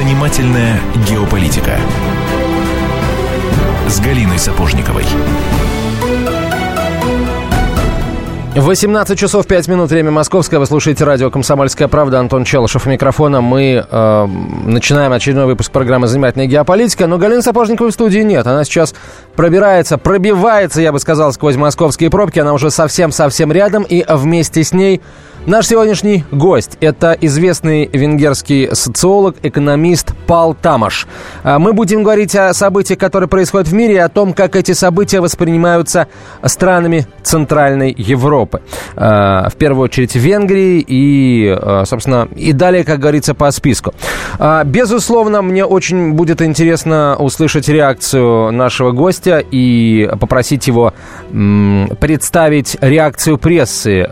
Занимательная геополитика с Галиной Сапожниковой. 18 часов 5 минут, время московское. Вы слушаете радио «Комсомольская правда». Антон Челышев у микрофона. Мы э, начинаем очередной выпуск программы «Занимательная геополитика». Но Галины Сапожниковой в студии нет. Она сейчас пробирается, пробивается, я бы сказал, сквозь московские пробки. Она уже совсем-совсем рядом. И вместе с ней Наш сегодняшний гость – это известный венгерский социолог, экономист Пал Тамаш. А мы будем говорить о событиях, которые происходят в мире, и о том, как эти события воспринимаются странами Центральной Европы. А, в первую очередь Венгрии и, а, собственно, и далее, как говорится, по списку. Безусловно, мне очень будет интересно услышать реакцию нашего гостя и попросить его представить реакцию прессы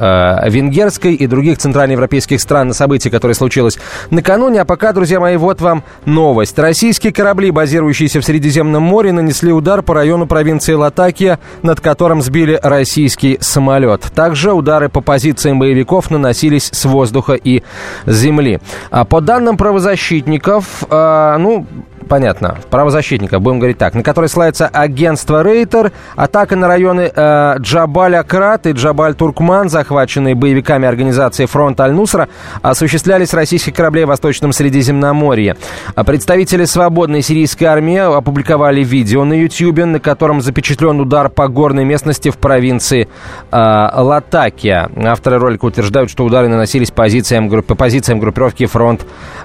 венгерской и других центральноевропейских стран на события, которые случилось накануне. А пока, друзья мои, вот вам новость. Российские корабли, базирующиеся в Средиземном море, нанесли удар по району провинции Латакия, над которым сбили российский самолет. Также удары по позициям боевиков наносились с воздуха и земли. А по данным правозащитников, э, ну, понятно, правозащитников, будем говорить так, на которой ссылается агентство Рейтер, атака на районы э, Джабаль-Акрат и Джабаль-Туркман, захваченные боевиками организации «Фронт Аль-Нусра», осуществлялись российских кораблей в Восточном Средиземноморье. А представители свободной сирийской армии опубликовали видео на YouTube, на котором запечатлен удар по горной местности в провинции э, Латакия. Авторы ролика утверждают, что удары наносились позициям, по позициям группировки «Фронт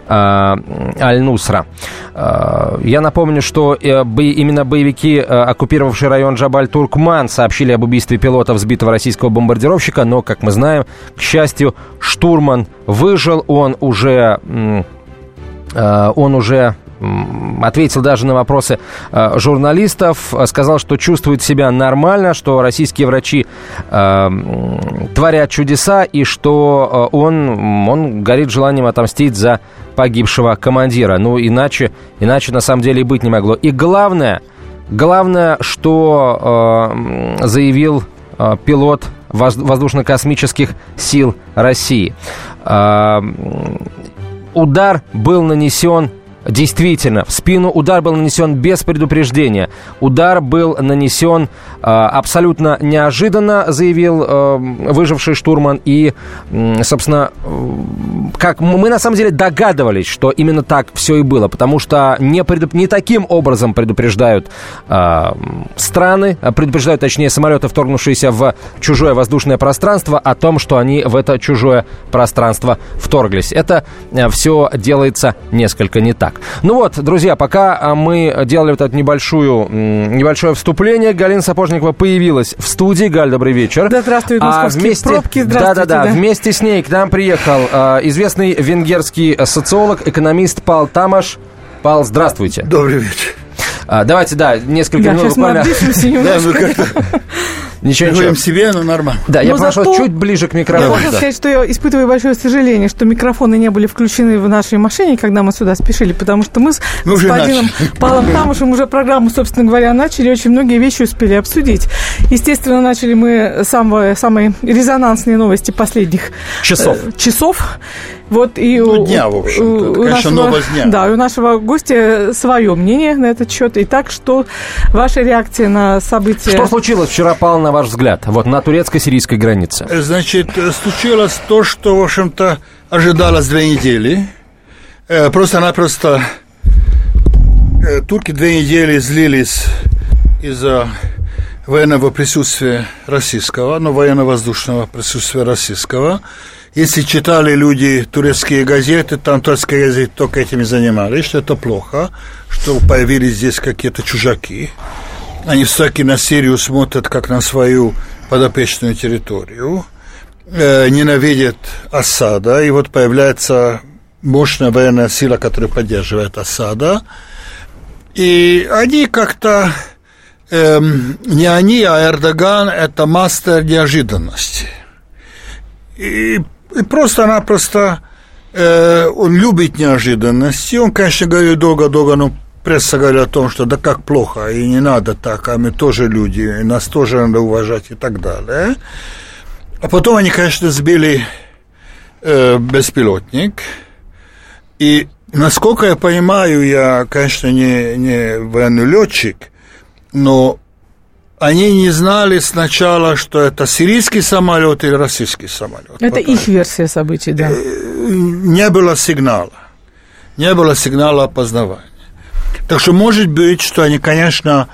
э, Аль-Нусра». Э, я напомню, что э, именно боевики, э, оккупировавшие район Джабаль-Туркман, сообщили об убийстве пилота взбитого российского бомбардировщика, но, как мы знаем, к счастью, штурман выжил, он уже он уже ответил даже на вопросы э, журналистов, сказал, что чувствует себя нормально, что российские врачи э, творят чудеса и что э, он, он горит желанием отомстить за погибшего командира. Ну, иначе, иначе на самом деле и быть не могло. И главное, главное, что э, заявил э, пилот воздушно-космических сил России. Э, удар был нанесен Действительно, в спину удар был нанесен без предупреждения. Удар был нанесен э, абсолютно неожиданно, заявил э, выживший штурман. И, э, собственно, как мы на самом деле догадывались, что именно так все и было, потому что не, предуп... не таким образом предупреждают э, страны, предупреждают, точнее, самолеты, вторгнувшиеся в чужое воздушное пространство, о том, что они в это чужое пространство вторглись. Это э, все делается несколько не так так. Ну вот, друзья, пока а, мы делали вот это небольшую, небольшое вступление, Галина Сапожникова появилась в студии. Галь, добрый вечер. Да, здравствуй, а вместе, пробки, здравствуйте. Да-да-да, вместе с ней к нам приехал э, известный венгерский социолог, экономист Пал Тамаш. Пал, здравствуйте. Добрый вечер. А, давайте, да, несколько да, минут буквально. Да, ну Ничего, ничего. Говорим себе, но нормально. Да, я прошу зато... чуть ближе к микрофону. Я хочу да. сказать, что я испытываю большое сожаление, что микрофоны не были включены в нашей машине, когда мы сюда спешили, потому что мы с мы господином Павлом Тамушем уже программу, собственно говоря, начали, очень многие вещи успели обсудить. Естественно, начали мы с самые, самые резонансные новости последних часов. Э, часов. Вот и ну, дня, в общем-то. Это, конечно, нашего, новость дня. Да, у нашего гостя свое мнение на этот счет. И так, что ваша реакция на события... Что случилось вчера, Павел, ваш взгляд, вот на турецко-сирийской границе? Значит, случилось то, что, в общем-то, ожидалось две недели. Э, просто-напросто э, турки две недели злились из-за военного присутствия российского, но военно-воздушного присутствия российского. Если читали люди турецкие газеты, там турецкие газеты только этим занимались, что это плохо, что появились здесь какие-то чужаки. Они все-таки на Сирию смотрят как на свою подопечную территорию, э, ненавидят Асада, и вот появляется мощная военная сила, которая поддерживает Асада. И они как-то, эм, не они, а Эрдоган – это мастер неожиданности. И и просто-напросто э, он любит неожиданности. Он, конечно, говорит долго-долго, но пресса говорит о том, что да как плохо, и не надо так, а мы тоже люди, и нас тоже надо уважать и так далее. А потом они, конечно, сбили э, беспилотник, и насколько я понимаю, я, конечно, не, не военный летчик, но они не знали сначала, что это сирийский самолет или российский самолет. Это Пока. их версия событий, да. Э, не было сигнала. Не было сигнала опознавания. Так что может быть, что они, конечно,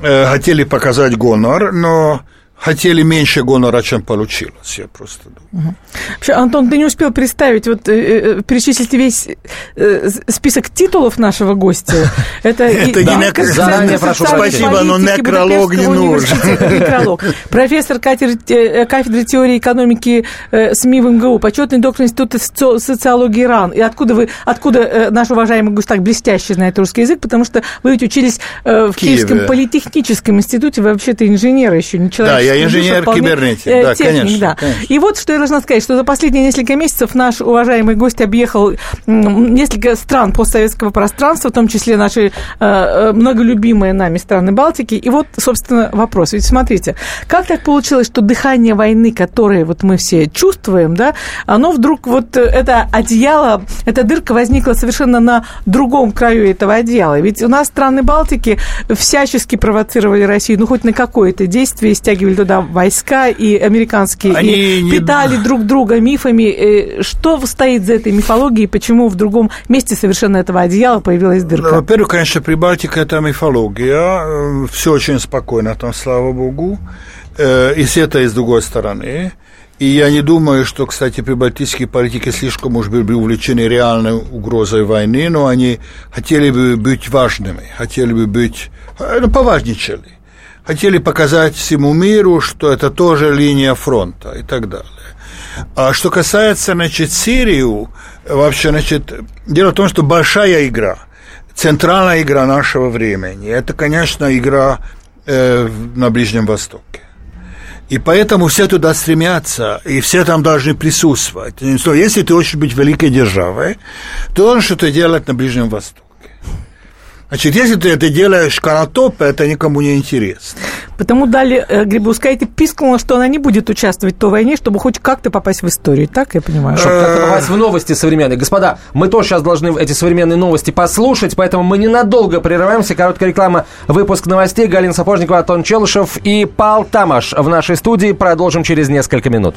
э, хотели показать гонор, но хотели меньше гонора, чем получилось, я просто думаю. Угу. Вообще, Антон, ты не успел представить, вот э, э перечислить весь э, список титулов нашего гостя. Это, не заранее прошу Спасибо, но некролог не нужен. Некролог. Профессор кафедры, э, кафедры теории экономики э, СМИ в МГУ, почетный доктор Института социологии РАН. И откуда вы, откуда э, наш уважаемый гость так блестяще знает русский язык? Потому что вы ведь учились э, в. Киевском политехническом институте, вы вообще-то инженер еще, не человек. Да, я инженер-кибернетик, э, да, техник, конечно, да. конечно. И вот что я должна сказать, что за последние несколько месяцев наш уважаемый гость объехал несколько стран постсоветского пространства, в том числе наши э, э, многолюбимые нами страны Балтики. И вот, собственно, вопрос. Ведь смотрите, как так получилось, что дыхание войны, которое вот мы все чувствуем, да, оно вдруг вот это одеяло, эта дырка возникла совершенно на другом краю этого одеяла. Ведь у нас страны Балтики всячески провоцировали Россию, ну, хоть на какое-то действие, стягивали туда войска и американские, Они и не... питали друг друга мифами. Э, что стоит за этой мифологией, почему в другом месте совершенно этого одеяла появилась дырка? Ну, во-первых, конечно, Прибалтика – это мифология. Э, Все очень спокойно там, слава богу. Э, и с этой, и с другой стороны. И я не думаю, что, кстати, прибалтийские политики слишком уж были увлечены реальной угрозой войны, но они хотели бы быть важными, хотели бы быть, ну, поважничали хотели показать всему миру, что это тоже линия фронта и так далее. А что касается, значит, Сирию, вообще, значит, дело в том, что большая игра, центральная игра нашего времени, это, конечно, игра э, на Ближнем Востоке. И поэтому все туда стремятся, и все там должны присутствовать. Если ты хочешь быть великой державой, ты должен что-то делать на Ближнем Востоке. Значит, если ты это делаешь канатоп, это никому не интересно. Потому дали э, Грибускайте пискнула, что она не будет участвовать в той войне, чтобы хоть как-то попасть в историю. Так я понимаю? Чтобы как-то попасть в новости современные. Господа, мы тоже сейчас должны эти современные новости послушать, поэтому мы ненадолго прерываемся. Короткая реклама, выпуск новостей. Галина Сапожникова, Антон Челышев и Пал Тамаш в нашей студии. Продолжим через несколько минут.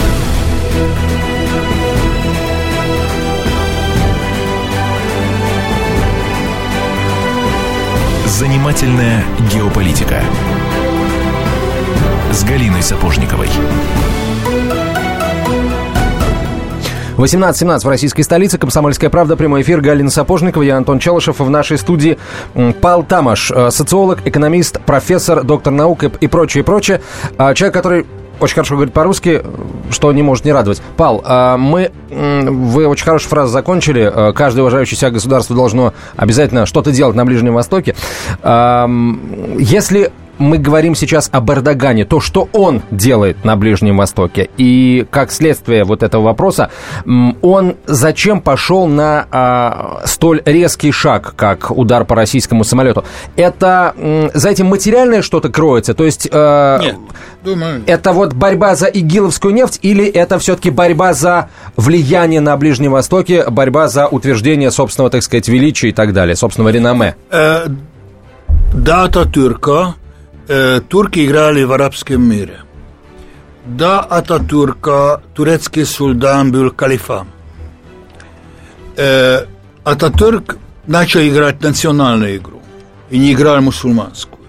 Занимательная геополитика с Галиной Сапожниковой. 18.17 в российской столице. Комсомольская правда. Прямой эфир. Галина Сапожникова. Я Антон Челышев. В нашей студии Пал Тамаш. Э, социолог, экономист, профессор, доктор наук и прочее, прочее. А, человек, который очень хорошо говорит по-русски, что не может не радовать. Пал, а, мы, вы очень хорошую фразу закончили. А, каждое уважающее себя государство должно обязательно что-то делать на Ближнем Востоке. Если мы говорим сейчас об Эрдогане, то, что он делает на Ближнем Востоке, и как следствие вот этого вопроса, он зачем пошел на а, столь резкий шаг, как удар по российскому самолету? Это за этим материальное что-то кроется? То есть э, Нет, думаю... это вот борьба за игиловскую нефть или это все-таки борьба за влияние на Ближнем Востоке, борьба за утверждение собственного, так сказать, величия и так далее, собственного реноме? Э, дата Турка э, турки играли в арабском мире. До Ататурка турецкий султан был калифом. Э, Ататурк начал играть национальную игру и не играл мусульманскую.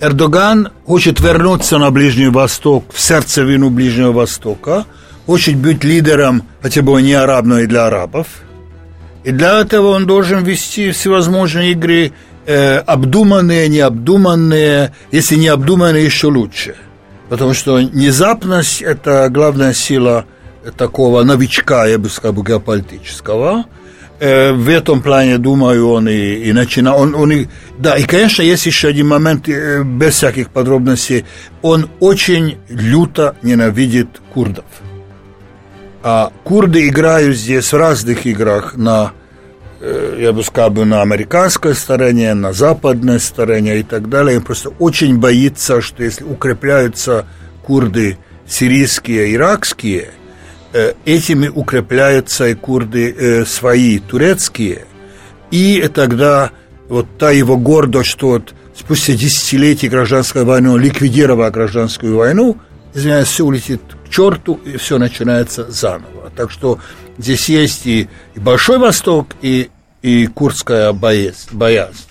Эрдоган хочет вернуться на Ближний Восток, в сердцевину Ближнего Востока, хочет быть лидером, хотя бы не араб, и для арабов. И для этого он должен вести всевозможные игры э, обдуманные, необдуманные, если не обдуманные, еще лучше. Потому что внезапность – это главная сила такого новичка, я бы сказал, геополитического. Э, в этом плане, думаю, он и, и начинал. Он, он и, да, и, конечно, есть еще один момент, э, без всяких подробностей. Он очень люто ненавидит курдов. А курды играют здесь в разных играх на, я бы сказал, на американской стороне, на западной стороне и так далее. Он просто очень боится, что если укрепляются курды сирийские, иракские – Э, этими укрепляются и курды э, свои, турецкие. И тогда вот та его гордость, что вот спустя десятилетий гражданской войны он ликвидировал гражданскую войну, извиняюсь, все улетит к черту, и все начинается заново. Так что здесь есть и, Большой Восток, и, и курдская боязнь.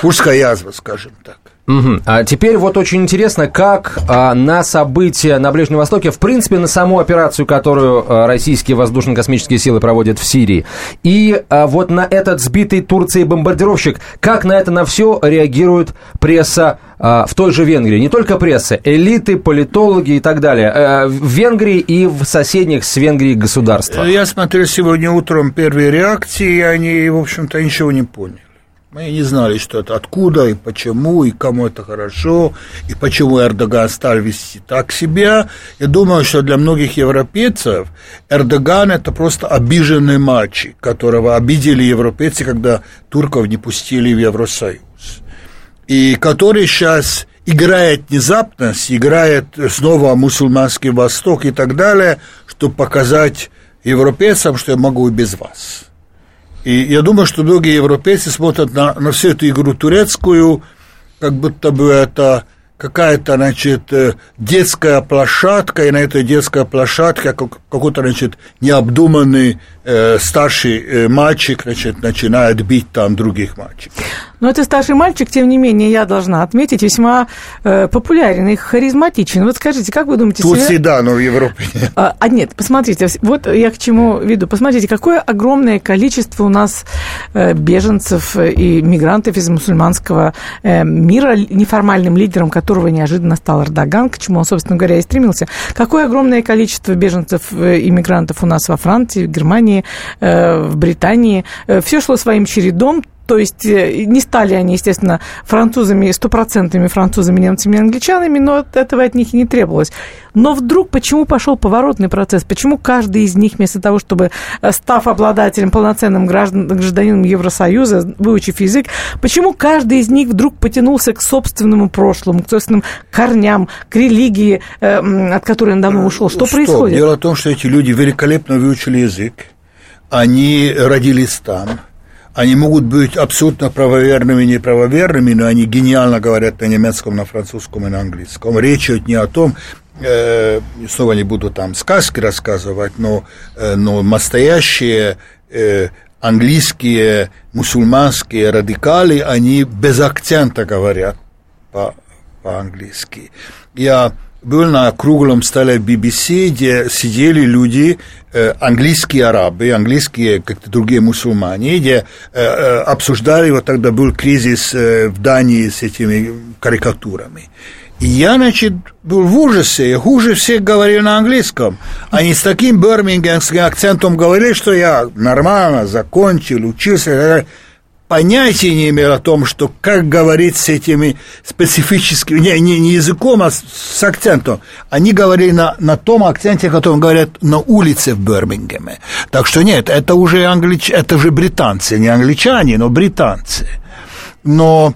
Курдская язва, скажем так. Угу. А теперь вот очень интересно, как а, на события на Ближнем Востоке, в принципе, на саму операцию, которую а, российские воздушно-космические силы проводят в Сирии, и а, вот на этот сбитый Турцией бомбардировщик, как на это на все реагирует пресса а, в той же Венгрии? Не только пресса, элиты, политологи и так далее. А, в Венгрии и в соседних с Венгрией государствах. Я смотрел сегодня утром первые реакции, и они, в общем-то, ничего не поняли. Мы не знали, что это откуда и почему, и кому это хорошо, и почему Эрдоган стал вести так себя. Я думаю, что для многих европейцев Эрдоган – это просто обиженный мальчик, которого обидели европейцы, когда турков не пустили в Евросоюз. И который сейчас играет внезапность, играет снова мусульманский Восток и так далее, чтобы показать европейцам, что я могу и без вас. И я думаю, что многие европейцы смотрят на, на всю эту игру турецкую, как будто бы это какая-то, значит, э, детская площадка, и на этой детской площадке какой-то, значит, необдуманный э, старший э, мальчик, значит, начинает бить там других мальчиков. Но этот старший мальчик, тем не менее, я должна отметить, весьма э, популярен и харизматичен. Вот скажите, как вы думаете... Тут себе... да, но в Европе нет. А, а нет, посмотрите, вот я к чему веду. Посмотрите, какое огромное количество у нас э, беженцев и мигрантов из мусульманского э, мира, неформальным лидером которого неожиданно стал Эрдоган, к чему он, собственно говоря, и стремился. Какое огромное количество беженцев и мигрантов у нас во Франции, в Германии, э, в Британии. Э, Все шло своим чередом, то есть э, не стали они, естественно, французами, стопроцентными французами, немцами, англичанами, но этого от них и не требовалось. Но вдруг почему пошел поворотный процесс? Почему каждый из них, вместо того, чтобы, э, став обладателем, полноценным граждан, гражданином Евросоюза, выучив язык, почему каждый из них вдруг потянулся к собственному прошлому, к собственным корням, к религии, э, от которой он давно ушел? Что Стоп. происходит? Дело в том, что эти люди великолепно выучили язык, они родились там, они могут быть абсолютно правоверными и неправоверными, но они гениально говорят на немецком, на французском и на английском. Речь идет не о том, э, снова не буду там сказки рассказывать, но, э, но настоящие э, английские мусульманские радикалы, они без акцента говорят по, по-английски. Я был на круглом столе BBC, где сидели люди, э, английские арабы, английские как-то другие мусульмане, где э, э, обсуждали, вот тогда был кризис в Дании с этими карикатурами. И я, значит, был в ужасе, я хуже всех говорил на английском. Они с таким бирмингемским акцентом говорили, что я нормально закончил, учился понятия не имел о том, что как говорить с этими специфическими, не, не, не языком, а с, с акцентом. Они говорили на, на том акценте, которым говорят на улице в Бирмингеме. Так что нет, это уже англич... это же британцы, не англичане, но британцы. Но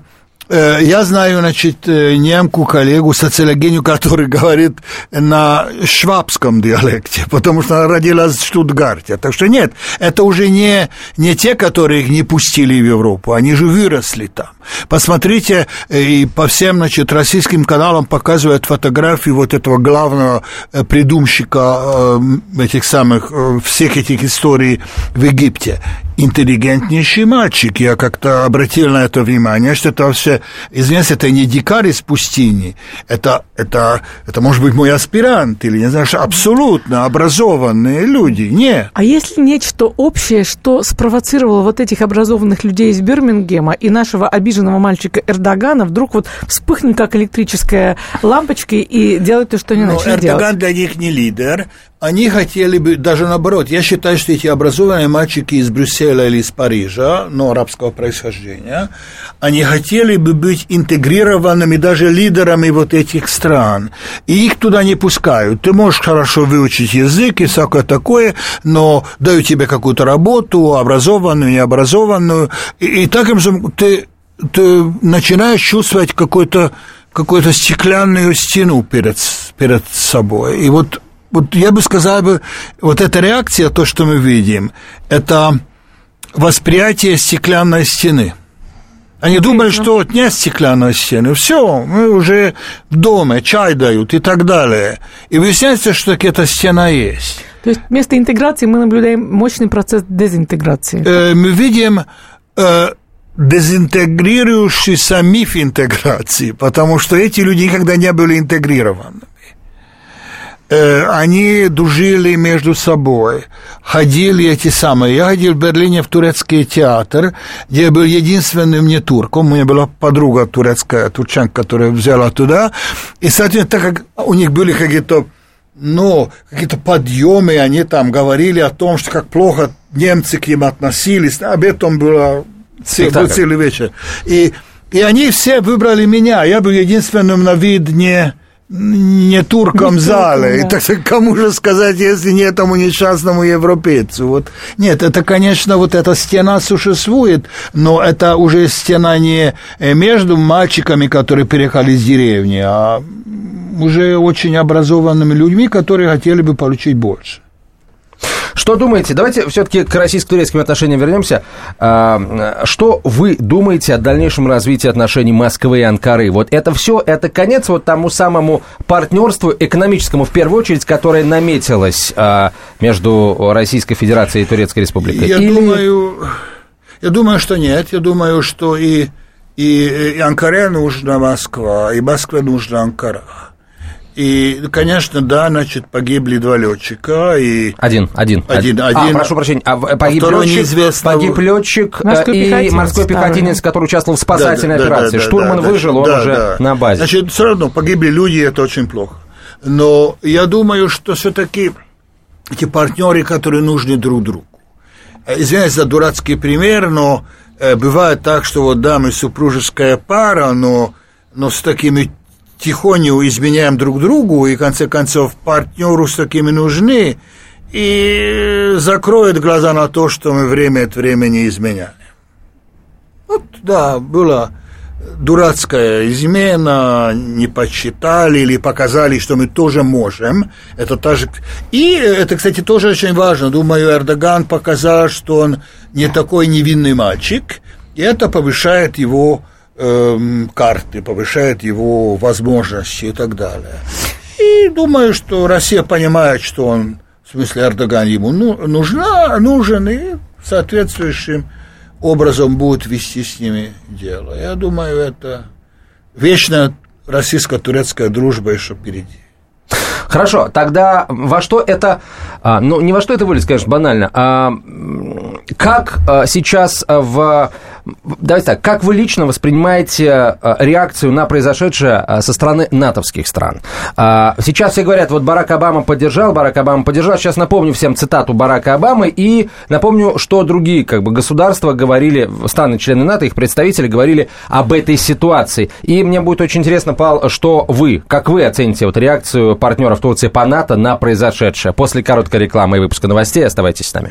я знаю, значит, э, немку, коллегу, социологиню, который говорит на швабском диалекте, потому что она родилась в Штутгарте. Так что нет, это уже не, не те, которые их не пустили в Европу, они же выросли там. Посмотрите, э, и по всем, значит, российским каналам показывают фотографии вот этого главного придумщика этих самых, всех этих историй в Египте интеллигентнейший мальчик. Я как-то обратил на это внимание, что это все, извиняюсь, это не дикарь из пустыни, это, это, это может быть мой аспирант, или, не знаю, абсолютно образованные люди. Нет. А если нечто общее, что спровоцировало вот этих образованных людей из Бирмингема и нашего обиженного мальчика Эрдогана вдруг вот вспыхнуть как электрическая лампочка и делать то, что они Но начали Эрдоган делать? для них не лидер, они хотели бы, даже наоборот, я считаю, что эти образованные мальчики из Брюсселя или из Парижа, но арабского происхождения, они хотели бы быть интегрированными даже лидерами вот этих стран. И их туда не пускают. Ты можешь хорошо выучить язык и всякое такое, но дают тебе какую-то работу, образованную, необразованную, и, и таким же ты, ты начинаешь чувствовать какой-то какую-то стеклянную стену перед, перед собой. И вот вот я бы сказал бы, вот эта реакция, то, что мы видим, это восприятие стеклянной стены. Они думают, что вот нет стеклянной стены, все, мы уже в доме, чай дают и так далее. И выясняется, что эта стена есть. То есть вместо интеграции мы наблюдаем мощный процесс дезинтеграции. Э, мы видим э, дезинтегрирующийся миф интеграции, потому что эти люди никогда не были интегрированы. Э, они дружили между собой, ходили эти самые. Я ходил в Берлине в турецкий театр, где я был единственным не турком. У меня была подруга турецкая, турчанка, которая взяла туда. И, соответственно, так как у них были какие-то ну, какие-то подъемы, они там говорили о том, что как плохо немцы к ним относились. Об этом было был целый вечер. И, и они все выбрали меня. Я был единственным на вид не не туркам зале. Да. И так кому же сказать, если не этому несчастному европейцу? Вот. Нет, это, конечно, вот эта стена существует, но это уже стена не э, между мальчиками, которые переехали из деревни, а уже очень образованными людьми, которые хотели бы получить больше. Что думаете? Давайте все-таки к российско-турецким отношениям вернемся. А, что вы думаете о дальнейшем развитии отношений Москвы и Анкары? Вот это все, это конец вот тому самому партнерству экономическому, в первую очередь, которое наметилось а, между Российской Федерацией и Турецкой Республикой? Я Или... думаю, я думаю, что нет. Я думаю, что и, и, и Анкаре нужна Москва, и Москве нужна Анкара. И, конечно, да, значит, погибли два летчика. И... Один, один. Один, а, один. А, прошу прощения, а погиб а летчик, неизвестно... погиб летчик э, морской и пехотинец, морской пехотинец, который участвовал в спасательной да, операции. Да, да, Штурман да, выжил, он да, уже да. на базе. Значит, все равно погибли люди, это очень плохо. Но я думаю, что все-таки эти партнеры, которые нужны друг другу. Э, извиняюсь за дурацкий пример, но э, бывает так, что вот да, мы супружеская пара, но, но с такими тихоню изменяем друг другу, и, в конце концов, партнеру с такими нужны, и закроет глаза на то, что мы время от времени изменяем. Вот, да, была дурацкая измена, не подсчитали или показали, что мы тоже можем. Это тоже... И это, кстати, тоже очень важно. Думаю, Эрдоган показал, что он не такой невинный мальчик, и это повышает его э, карты, повышает его возможности и так далее. И думаю, что Россия понимает, что он, в смысле Эрдоган ему ну, нужна, нужен, и соответствующим образом будет вести с ними дело. Я думаю, это вечная российско-турецкая дружба еще впереди. Хорошо, тогда во что это, а, ну не во что это вылез, конечно, банально, а как а, сейчас в Давайте так, как вы лично воспринимаете э, реакцию на произошедшее э, со стороны натовских стран? А, сейчас все говорят, вот Барак Обама поддержал, Барак Обама поддержал. Сейчас напомню всем цитату Барака Обамы и напомню, что другие как бы, государства говорили, страны-члены НАТО, их представители говорили об этой ситуации. И мне будет очень интересно, Павел, что вы, как вы оцените вот реакцию партнеров Турции по НАТО на произошедшее? После короткой рекламы и выпуска новостей оставайтесь с нами.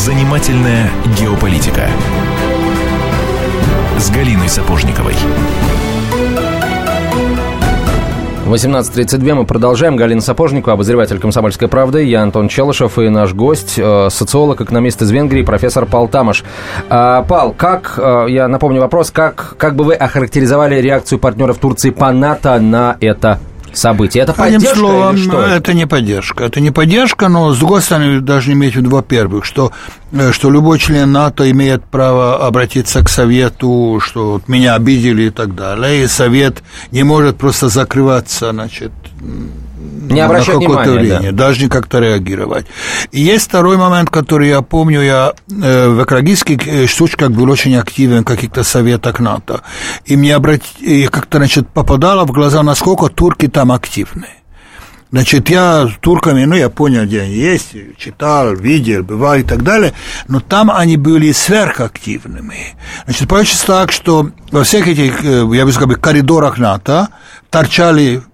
Занимательная геополитика с Галиной Сапожниковой. 18.32 мы продолжаем. Галина Сапожникова, обозреватель «Комсомольской правды». Я Антон Челышев и наш гость, э, социолог, экономист из Венгрии, профессор Пал Тамаш. А, Пал, как, э, я напомню вопрос, как, как бы вы охарактеризовали реакцию партнеров Турции по НАТО на это событие. Это Одним поддержка словом, или что? это не поддержка. Это не поддержка, но, с другой стороны, должны иметь в виду, во-первых, что, э, что любой член НАТО имеет право обратиться к Совету, что вот меня обидели и так далее, и Совет не может просто закрываться, значит, не обращать на какое-то время, да. должны как-то реагировать. И есть второй момент, который я помню, я э, в экологических э, штучках был очень активен в каких-то советах НАТО, и мне обрат... и как-то, значит, попадало в глаза, насколько турки там активны. Значит, я с турками, ну, я понял, где они есть, читал, видел, бывал и так далее, но там они были сверхактивными. Значит, получится так, что во всех этих, э, я бы сказал, коридорах НАТО торчали Э,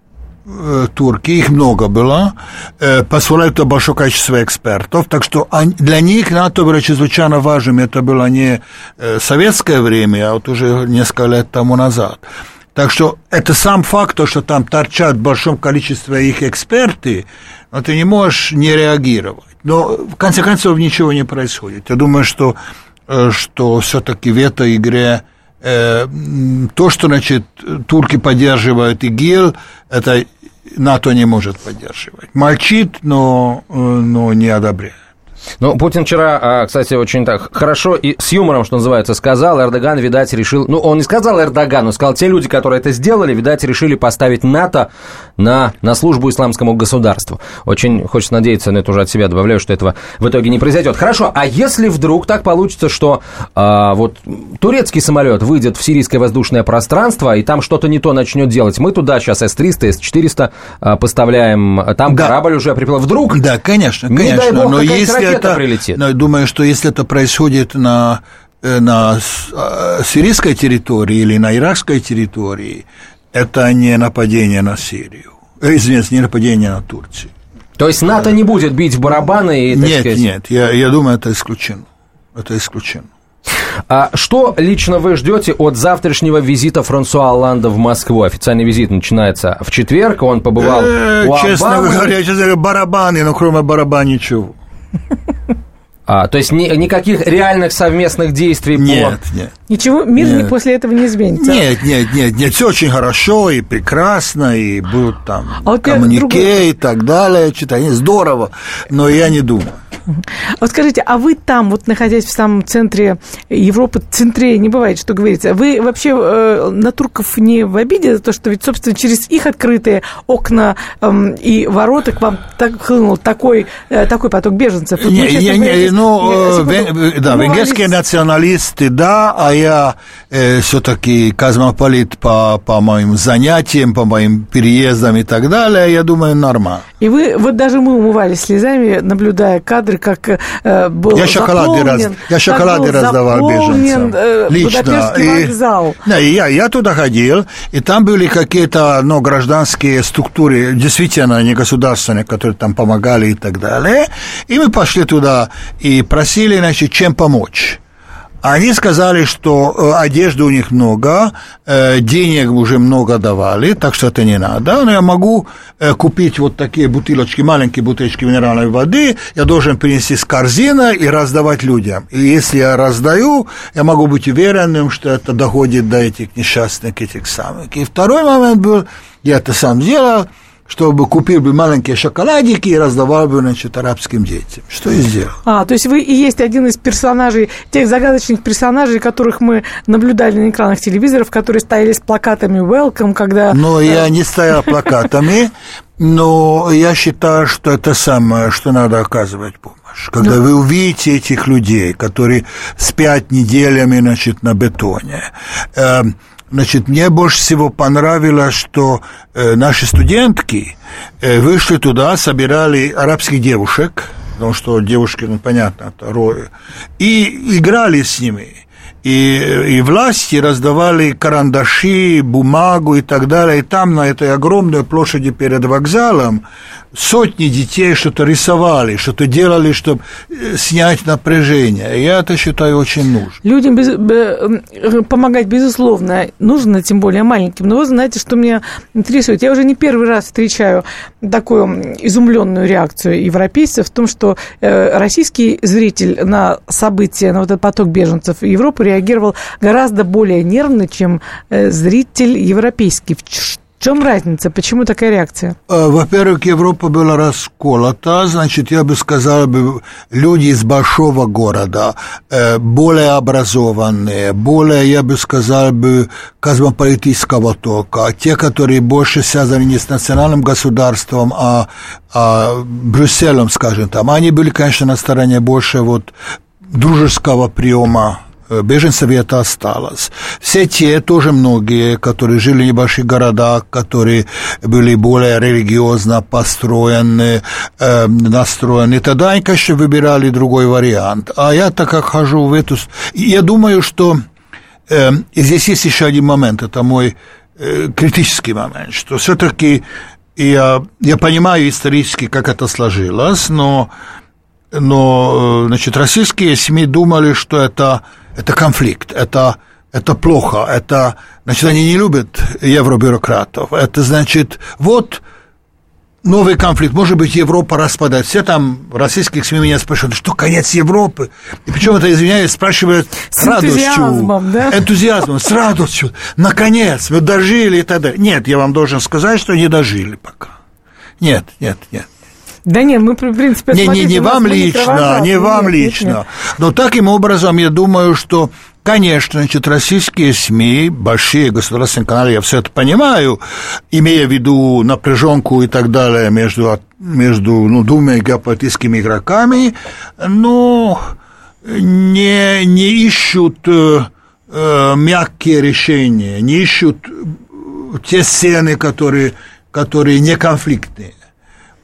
турки, их много было, э, позволяют это большое количество экспертов, так что для них НАТО было чрезвычайно важным, это было не э, советское время, а вот уже несколько лет тому назад. Так что это сам факт, то, что там торчат в большом количестве их эксперты, но ты не можешь не реагировать. Но в конце концов ничего не происходит. Я думаю, что, что все-таки в этой игре то, что, значит, турки поддерживают ИГИЛ, это НАТО не может поддерживать. Молчит, но, э, но не одобряет. Ну, Путин вчера, а, кстати, очень так хорошо и с юмором, что называется, сказал. Эрдоган, видать, решил... Ну, он не сказал Эрдогану, сказал, те люди, которые это сделали, видать, решили поставить НАТО на, на службу исламскому государству. Очень хочется надеяться, но это уже от себя добавляю, что этого в итоге не произойдет. Хорошо, а если вдруг так получится, что а, вот турецкий самолет выйдет в сирийское воздушное пространство, и там что-то не то начнет делать, мы туда сейчас С-300, С-400 а, поставляем, там да. корабль уже приплыл. Вдруг... Да, конечно, конечно, но если это, прилетит. Думаю, что если это происходит на, э, на э, сирийской территории или на иракской территории, это не нападение на Сирию. Э, извините, не нападение на Турцию. То есть НАТО не будет бить в барабаны и, Нет, сказать... нет, я, я думаю, это исключено. Это исключено. А что лично вы ждете от завтрашнего визита Франсуа Оланда в Москву? Официальный визит начинается в четверг, он побывал э, у Честно говоря, честно говоря, барабаны, но кроме барабана ничего. А, то есть ни, никаких реальных совместных действий нет, по... Нет, Ничего, мир нет. после этого не изменится? Нет, нет, нет, нет, все очень хорошо и прекрасно, и будут там а вот коммунике другой... и так далее, читание, здорово, но я не думаю. Вот скажите, а вы там, вот находясь в самом центре Европы, центре не бывает, что говорится, вы вообще э, на турков не в обиде за то, что ведь, собственно, через их открытые окна э, и ворота к вам так хлынул такой, э, такой поток беженцев? Вот не, не, не, ну, вен, да, венгерские националисты, да, а я э, все-таки космополит по, по моим занятиям, по моим переездам и так далее, я думаю, нормально. И вы, вот даже мы умывались слезами, наблюдая кадры как э, был я шоколады, раз, я шоколады раздавал беженцам. Э, лично. И, вокзал. Да, и я, я туда ходил, и там были какие-то ну, гражданские структуры, действительно не государственные, которые там помогали и так далее. И мы пошли туда и просили, значит, чем помочь. Они сказали, что э, одежды у них много, э, денег уже много давали, так что это не надо. Но я могу э, купить вот такие бутылочки, маленькие бутылочки минеральной воды, я должен принести с корзины и раздавать людям. И если я раздаю, я могу быть уверенным, что это доходит до этих несчастных, этих самых. И второй момент был, я это сам сделал, чтобы купил бы маленькие шоколадики и раздавал бы, значит, арабским детям. Что и сделал. А, то есть вы и есть один из персонажей, тех загадочных персонажей, которых мы наблюдали на экранах телевизоров, которые стояли с плакатами «Welcome», когда... Но я не стоял плакатами, но я считаю, что это самое, что надо оказывать помощь. Когда ну. вы увидите этих людей, которые спят неделями, значит, на бетоне, эм, Значит, мне больше всего понравилось, что э, наши студентки э, вышли туда, собирали арабских девушек, потому что девушки, ну, понятно, это и играли с ними. И, и власти раздавали карандаши, бумагу и так далее. И там на этой огромной площади перед вокзалом сотни детей что-то рисовали, что-то делали, чтобы э, снять напряжение. Я это считаю очень нужно. Людям без, помогать, безусловно, нужно, тем более маленьким. Но вы знаете, что меня интересует? Я уже не первый раз встречаю такую изумленную реакцию европейцев в том, что э, российский зритель на события, на вот этот поток беженцев в Европу реагировал гораздо более нервно, чем зритель европейский в чем разница? Почему такая реакция? Э, во-первых, Европа была расколота, значит, я бы сказал, люди из большого города, э, более образованные, более, я бы сказал, космополитического тока, те, которые больше связаны не с национальным государством, а, а Брюсселем, скажем там, они были, конечно, на стороне больше вот дружеского приема беженцев это осталось. Все те, тоже многие, которые жили в небольших городах, которые были более религиозно построены, э, настроены, тогда они, конечно, выбирали другой вариант. А я так как хожу в эту... Я думаю, что э, здесь есть еще один момент, это мой э, критический момент, что все-таки я, я понимаю исторически, как это сложилось, но, но э, значит, российские СМИ думали, что это это конфликт, это, это плохо, это, значит, они не любят евробюрократов, это значит, вот новый конфликт, может быть, Европа распадает. Все там российских СМИ меня спрашивают, что конец Европы? И причем это, извиняюсь, спрашивают с, с радостью. Энтузиазмом, да? Энтузиазмом, с радостью. Наконец, мы дожили и так далее. Нет, я вам должен сказать, что не дожили пока. Нет, нет, нет. Да нет, мы, в принципе, не, не, не вам лично, не вам нет, лично. Нет, нет. Но таким образом, я думаю, что Конечно, значит, российские СМИ, большие государственные каналы, я все это понимаю, имея в виду напряженку и так далее между, между ну, двумя геополитическими игроками, но не, не ищут э, э мягкие решения, не ищут те сцены, которые, которые не конфликтные.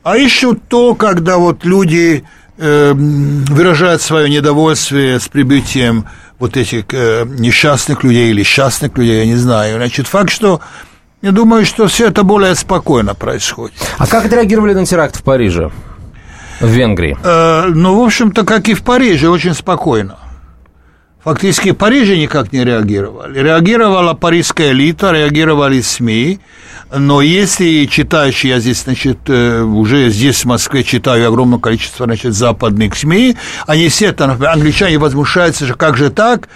А ищут то, когда вот люди э, выражают свое недовольствие с прибытием вот этих э, несчастных людей или счастных людей, я не знаю. Значит, факт, что я думаю, что все это более спокойно происходит. А как отреагировали на теракт в Париже, в Венгрии? Э, ну, в общем-то, как и в Париже, очень спокойно. Фактически в Париже никак не реагировали. Реагировала парижская элита, реагировали СМИ, но если читаешь, я здесь, значит, э, уже здесь в Москве читаю огромное количество, значит, западных СМИ, они все там, например, англичане возмущаются, что как же так,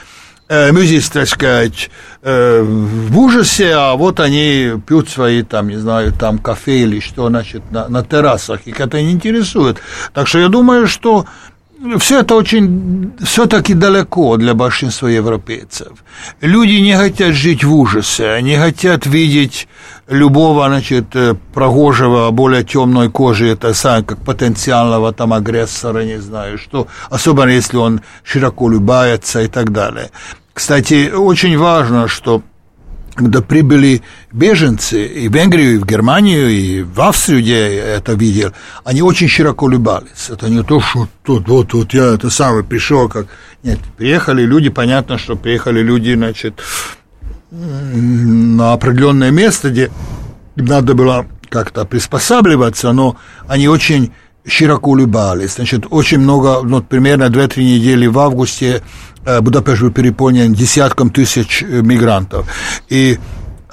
э, мюзист, так сказать, э, в ужасе, а вот они пьют свои, там, не знаю, там, кафе или что, значит, на, на террасах, их это не интересует. Так что я думаю, что все это очень все-таки далеко для большинства европейцев. Люди не хотят жить в ужасе, они хотят видеть любого, значит, э, прогожего, более темной кожи, это сам как потенциального там агрессора, не знаю, что, особенно если он широко любается и так далее. Кстати, очень важно, что когда прибыли беженцы и в Венгрию, и в Германию, и в Австрию, где я это видел, они очень широко улыбались. Это не то, что тут, вот, вот я это самый пришел, как... Нет, приехали люди, понятно, что приехали люди, значит, на определенное место, где надо было как-то приспосабливаться, но они очень широко улыбались. Значит, очень много, ну, примерно 2-3 недели в августе Э, Будапешт был переполнен десятком тысяч э, мигрантов. И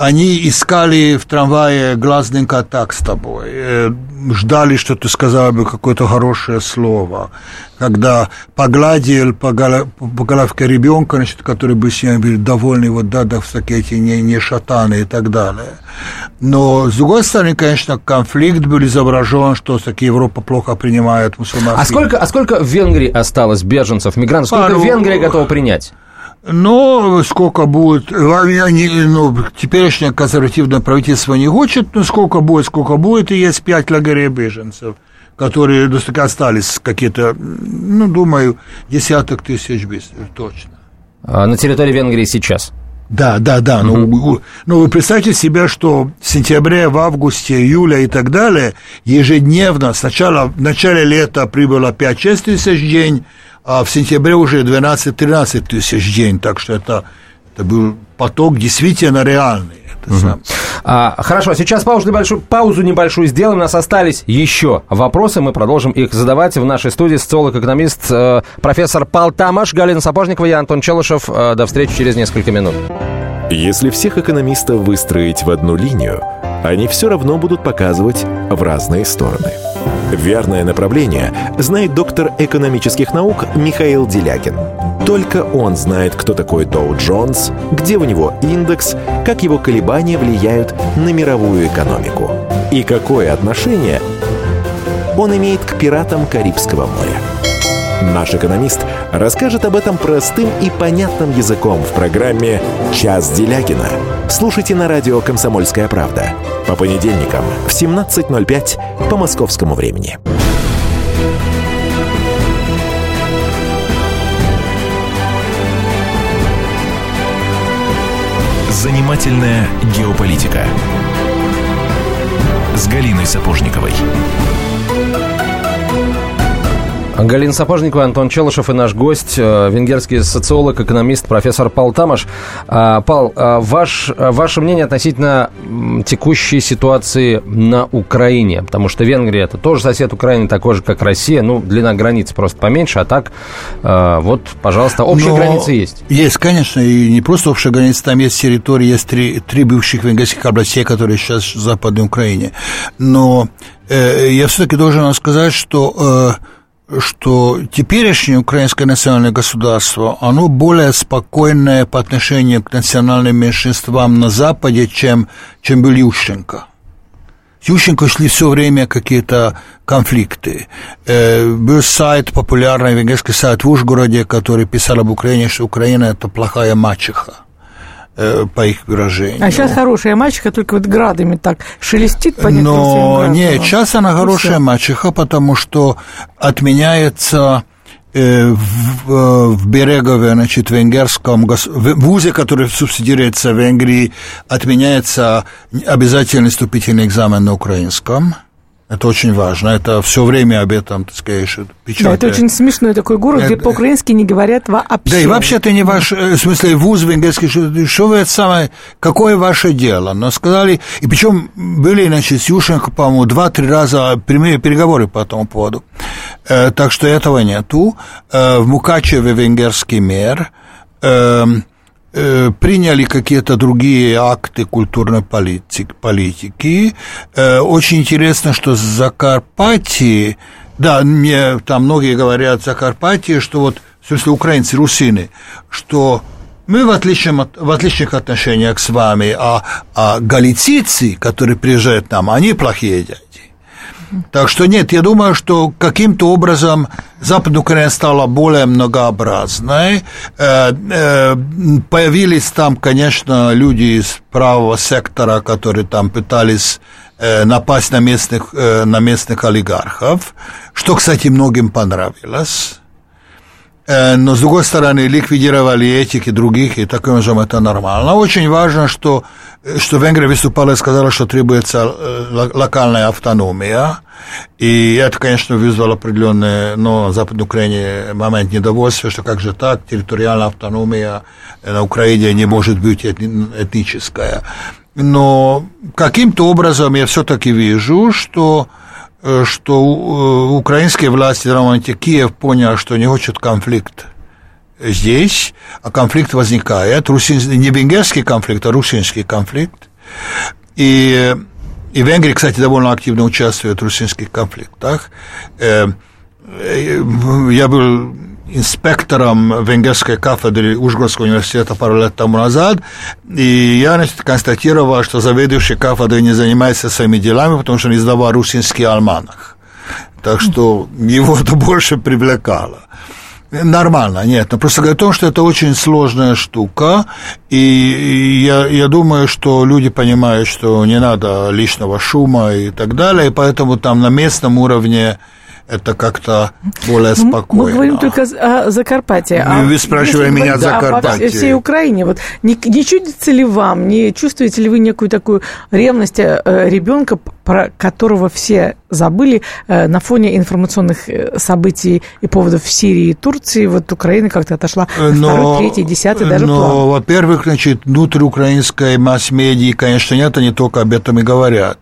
они искали в трамвае глазный контакт с тобой, э, ждали, что ты сказал бы какое-то хорошее слово. Когда погладил по, голов, по головке ребенка, значит, который бы с ним был довольный, вот да, да, всякие эти не, не шатаны и так далее. Но, с другой стороны, конечно, конфликт был изображен, что таки Европа плохо принимает мусульман. А сколько, а сколько в Венгрии осталось беженцев, мигрантов? Сколько Пару... Венгрия готова принять? Но сколько будет, они, ну, теперешнее консервативное правительство не хочет, но сколько будет, сколько будет, и есть пять лагерей беженцев, которые ну, остались какие-то, ну, думаю, десяток тысяч беженцев, точно. А на территории Венгрии сейчас? Да, да, да. Угу. Ну, ну, вы представьте себе, что в сентябре, в августе, июля и так далее ежедневно, сначала в начале лета прибыло 5-6 тысяч в день, а в сентябре уже 12-13 тысяч в день, так что это, это был поток действительно реальный. Угу. А, хорошо, сейчас паузу небольшую, паузу небольшую сделаем. У нас остались еще вопросы. Мы продолжим их задавать в нашей студии. Социолог-экономист, э, профессор Пал Тамаш, Галина Сапожникова, я Антон Челышев. Э, до встречи через несколько минут. Если всех экономистов выстроить в одну линию, они все равно будут показывать в разные стороны. Верное направление знает доктор экономических наук Михаил Делякин. Только он знает, кто такой Доу Джонс, где у него индекс, как его колебания влияют на мировую экономику и какое отношение он имеет к пиратам Карибского моря. Наш экономист расскажет об этом простым и понятным языком в программе «Час Делягина». Слушайте на радио «Комсомольская правда» по понедельникам в 17.05 по московскому времени. Занимательная геополитика с Галиной Сапожниковой. Галина Сапожникова, Антон Челышев и наш гость, э, венгерский социолог, экономист, профессор Пал Тамаш. А, Пал, а, ваш, ваше мнение относительно текущей ситуации на Украине? Потому что Венгрия это тоже сосед Украины, такой же, как Россия. Ну, длина границы просто поменьше, а так, э, вот, пожалуйста, общая Но граница есть. Есть, конечно, и не просто общая граница, там есть территории, есть три, три бывших венгерских областей, которые сейчас в Западной Украине. Но э, я все-таки должен сказать, что... Э, что теперешнее украинское национальное государство, оно более спокойное по отношению к национальным меньшинствам на Западе, чем, чем был Ющенко. С Ющенко шли все время какие-то конфликты. Э, был сайт, популярный венгерский сайт в Ужгороде, который писал об Украине, что Украина – это плохая мачеха. Э, по их выражению. А сейчас хорошая мачеха, только вот градами так шелестит по Но нет, сейчас она хорошая мачеха, потому что отменяется э, в, э, в Берегове, значит, в венгерском в вузе, который субсидируется в Венгрии, отменяется обязательный вступительный экзамен на украинском. Это очень важно. Это все время об этом, так сказать, печатают. Да, это очень смешной такой город, это... где по-украински не говорят вообще. Да, и вообще это не ваш, э, в смысле, вуз венгерский, что, что вы это самое, какое ваше дело? Но сказали, и причем были, значит, с Ющенко, по-моему, два-три раза прямые переговоры по этому поводу. Э, так что этого нету. Э, в Мукачеве венгерский мэр. Э, приняли какие-то другие акты культурной политики. политики. Э, очень интересно, что Закарпатье, да, мне там многие говорят Закарпатье, что вот, в смысле, украинцы, русины, что мы в, отличном, в отличных отношениях с вами, а, а галицийцы, которые приезжают к нам, они плохие. Так что нет, я думаю, что каким-то образом Западная Украина стала более многообразной. Э, э, появились там, конечно, люди из правого сектора, которые там пытались э, напасть на местных, на местных олигархов, что, кстати, многим понравилось. Но, с другой стороны, ликвидировали этих и других, и таким образом это нормально. Очень важно, что что Венгрия выступала и сказала, что требуется локальная автономия. И это, конечно, вызвало определенный, но в Западной Украине момент недовольства, что как же так, территориальная автономия на Украине не может быть этническая. Но каким-то образом я все-таки вижу, что что украинские власти, в Киев понял, что не хочет конфликт здесь, а конфликт возникает. Русин, не венгерский конфликт, а русинский конфликт. И, и Венгрия, кстати, довольно активно участвует в русинских конфликтах. Э, э, я был инспектором венгерской кафедры Ужгородского университета пару лет тому назад, и я значит, констатировал, что заведующий кафедрой не занимается своими делами, потому что он издавал русинский альманах. Так что его это больше привлекало. Нормально, нет. Но просто говорю о том, что это очень сложная штука, и я, я думаю, что люди понимают, что не надо лишнего шума и так далее, и поэтому там на местном уровне это как-то более Ну, спокойно. Мы говорим только о Закарпатье. а Вы спрашивали если меня о Закарпатье. всей Украине. Вот не, не чудится ли вам, не чувствуете ли вы некую такую ревность э, ребенка, про которого все забыли э, на фоне информационных э, событий и поводов в Сирии и Турции? Вот Украина как-то отошла на второй, третий, десятый даже но, план. во-первых, значит, внутриукраинской масс-медии, конечно, нет, они только об этом и говорят.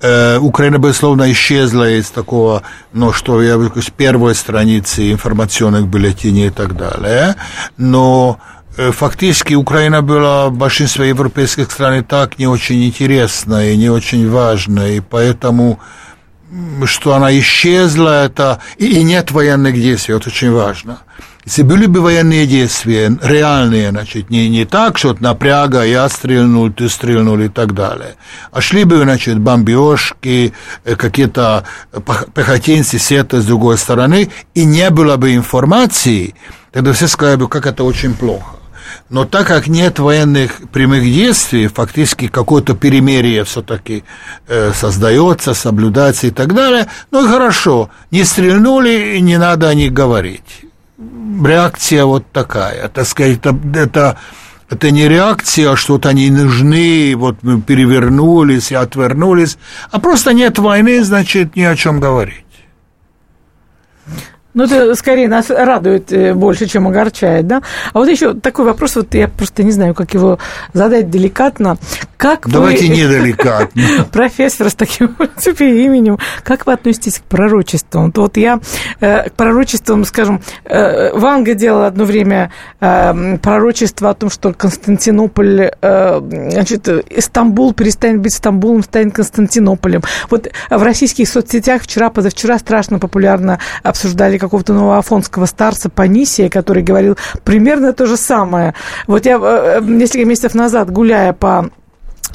Э, Украина, безусловно, исчезла из такого, ну, что я с первой страницы информационных бюллетеней и так далее, но э, фактически Украина была в большинстве европейских стран и так не очень интересна и не очень важна, и поэтому что она исчезла, это и, и нет военных действий, это очень важно. Если были бы военные действия, реальные, значит, не, не так, что вот напряга, я стрельнул, ты стрельнул и так далее, а шли бы, значит, бомбежки, э, какие-то пехотинцы с этой, с другой стороны, и не было бы информации, тогда все сказали бы, как это очень плохо. Но так как нет военных прямых действий, фактически какое-то перемирие все-таки э, создается, соблюдается и так далее, ну и хорошо, не стрельнули, и не надо о них говорить. Реакция вот такая, так сказать, это, это, это не реакция, что вот они нужны, вот мы перевернулись и отвернулись, а просто нет войны, значит, ни о чем говорить. Ну, это скорее нас радует э, больше, чем огорчает, да? А вот еще такой вопрос, вот я просто не знаю, как его задать деликатно. Как Давайте вы, неделикатно. профессор с таким именем, как вы относитесь к пророчествам? Вот, я э, к пророчествам, скажем, э, Ванга делала одно время э, пророчество о том, что Константинополь, значит, Стамбул перестанет быть Стамбулом, станет Константинополем. Вот в российских соцсетях вчера, позавчера страшно популярно обсуждали какого-то нового афонского старца Панисия, который говорил примерно то же самое. Вот я несколько месяцев назад, гуляя по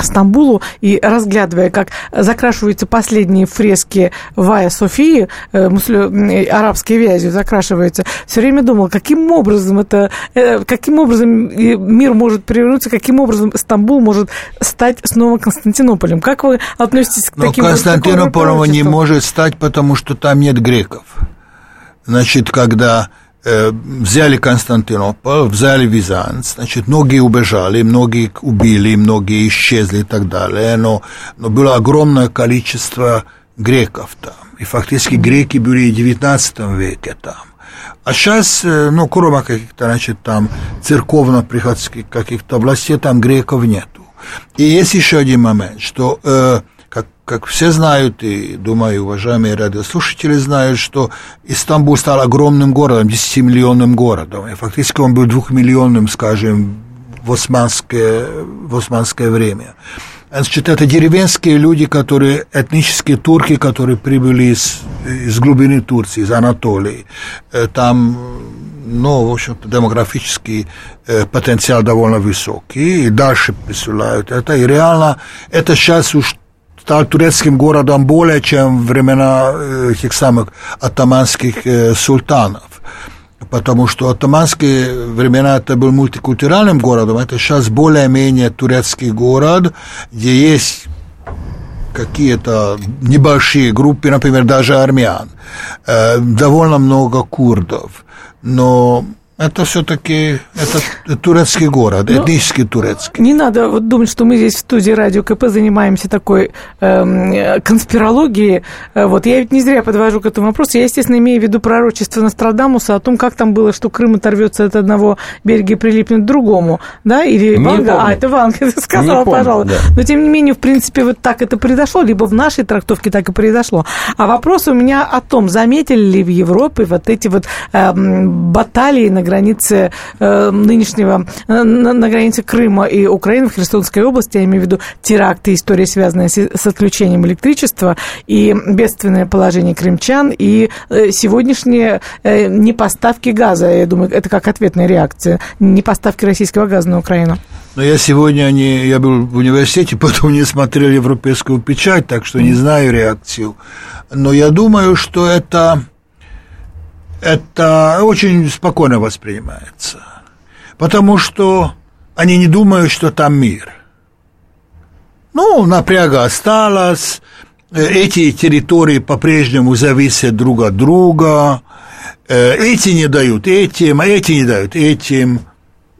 Стамбулу и разглядывая, как закрашиваются последние фрески Вая Софии, э, муслю- э, арабской вязью закрашиваются, все время думал, каким образом это, э, каким образом мир может перевернуться, каким образом Стамбул может стать снова Константинополем. Как вы относитесь к Но таким Константинополем не может стать, потому что там нет греков. Значит, когда взяли Константинополь, взяли Визанс, значит, многие убежали, многие убили, многие исчезли и так далее, но, но было огромное количество греков там. И фактически греки были в 19 веке там. А сейчас, ну, кроме каких-то, значит, там церковно-приходских каких-то властей, там греков нету. И есть еще один момент, что, э, как, все знают, и, думаю, уважаемые радиослушатели знают, что Истамбул стал огромным городом, 10-миллионным городом. И фактически он был двухмиллионным, скажем, в османское, в османское время. Значит, это деревенские люди, которые, этнические турки, которые прибыли из, из глубины Турции, из Анатолии. Э, Там, ну, в общем-то, демографический э, потенциал довольно высокий, и дальше присылают это. И реально, это сейчас уж турецким городом более, чем времена э, этих самых атаманских э, султанов. Потому что атаманские времена это был мультикультуральным городом, это сейчас более-менее турецкий город, где есть какие-то небольшие группы, например, даже армян, э, довольно много курдов, но это все-таки это турецкий город, Но- этнически турецкий. Не надо вот думать, что мы здесь в студии Радио КП занимаемся такой эм, э, конспирологией. Э, Вот я ведь не зря подвожу к этому вопросу. Я, естественно, имею в виду пророчество Нострадамуса о том, как там было, что Крым оторвется от одного берега и прилипнет к другому. Да? Или Не Ванга? помню. А, это Ванга ты сказала, Не помню, пожалуй. да. Но, тем не менее, в принципе, вот так это произошло, либо в нашей трактовке так и произошло. А вопрос у меня о том, заметили ли в Европе вот эти вот эм, баталии на границе э, нынешнего, э, на, на границе Крыма и Украины в Херсонской области, я имею в виду теракты, история, связанная с, с отключением электричества и бедственное положение крымчан, и э, сегодняшние э, непоставки газа, я думаю, это как ответная реакция, непоставки российского газа на Украину. Но я сегодня не, я был в университете, поэтому не смотрел европейскую печать, так что не знаю реакцию. Но я думаю, что это, это очень спокойно воспринимается. Потому что они не думают, что там мир. Ну, напряга осталась, эти территории по-прежнему зависят друг от друга, эти не дают этим, а эти не дают этим.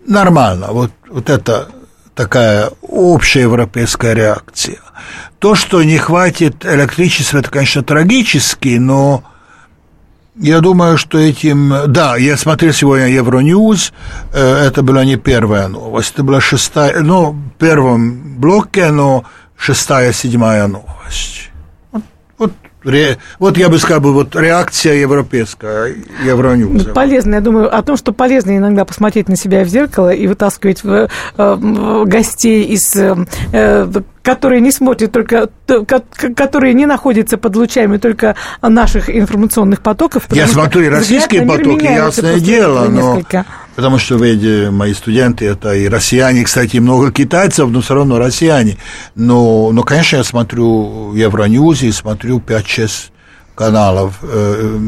Нормально. Вот, вот это такая общая европейская реакция. То, что не хватит электричества, это, конечно, трагически, но я думаю, что этим... Да, я смотрел сегодня Евроньюз, э, это была не первая новость, это была шестая, ну, в первом блоке, но шестая, седьмая новость. Ре, вот я бы сказал, вот реакция европейская, Евроньюза. Полезно, я думаю, о том, что полезно иногда посмотреть на себя в зеркало и вытаскивать в, э, в гостей из э, которые не смотрят только, которые не находятся под лучами только наших информационных потоков. Я смотрю российские потоки, ясное дело, но... Несколько. Потому что, видите, мои студенты, это и россияне, кстати, много китайцев, но все равно россияне. Но, но конечно, я смотрю Евроньюз и смотрю 5-6 каналов э,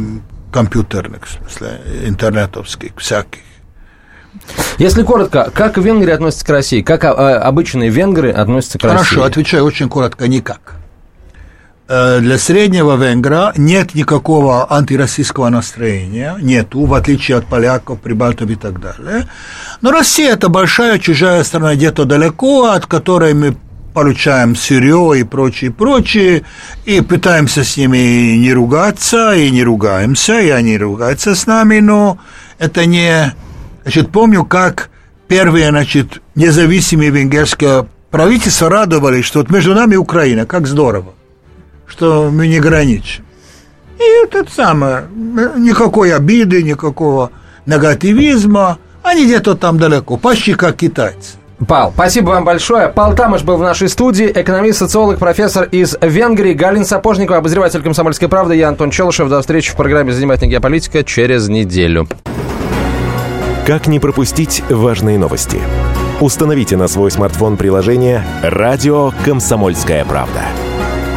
компьютерных, в смысле, интернетовских, всяких. Если коротко, как венгры относятся к России? Как а, обычные венгры относятся к Хорошо, России? Хорошо, отвечаю очень коротко, никак. Э, для среднего венгра нет никакого антироссийского настроения, нету, в отличие от поляков, прибалтов и так далее. Но Россия – это большая чужая страна, где-то далеко, от которой мы получаем сырье и прочее, прочее, и пытаемся с ними не ругаться, и не ругаемся, и они ругаются с нами, но это не Значит, помню, как первые, значит, независимые венгерские правительства радовались, что вот между нами Украина, как здорово, что мы не граничим. И это самое, никакой обиды, никакого негативизма, они где-то там далеко, почти как китайцы. Пал, спасибо вам большое. Пал Тамыш был в нашей студии, экономист, социолог, профессор из Венгрии, Галин Сапожникова, обозреватель «Комсомольской правды». Я Антон Челышев. До встречи в программе «Занимательная геополитика» через неделю. Как не пропустить важные новости? Установите на свой смартфон приложение «Радио Комсомольская правда».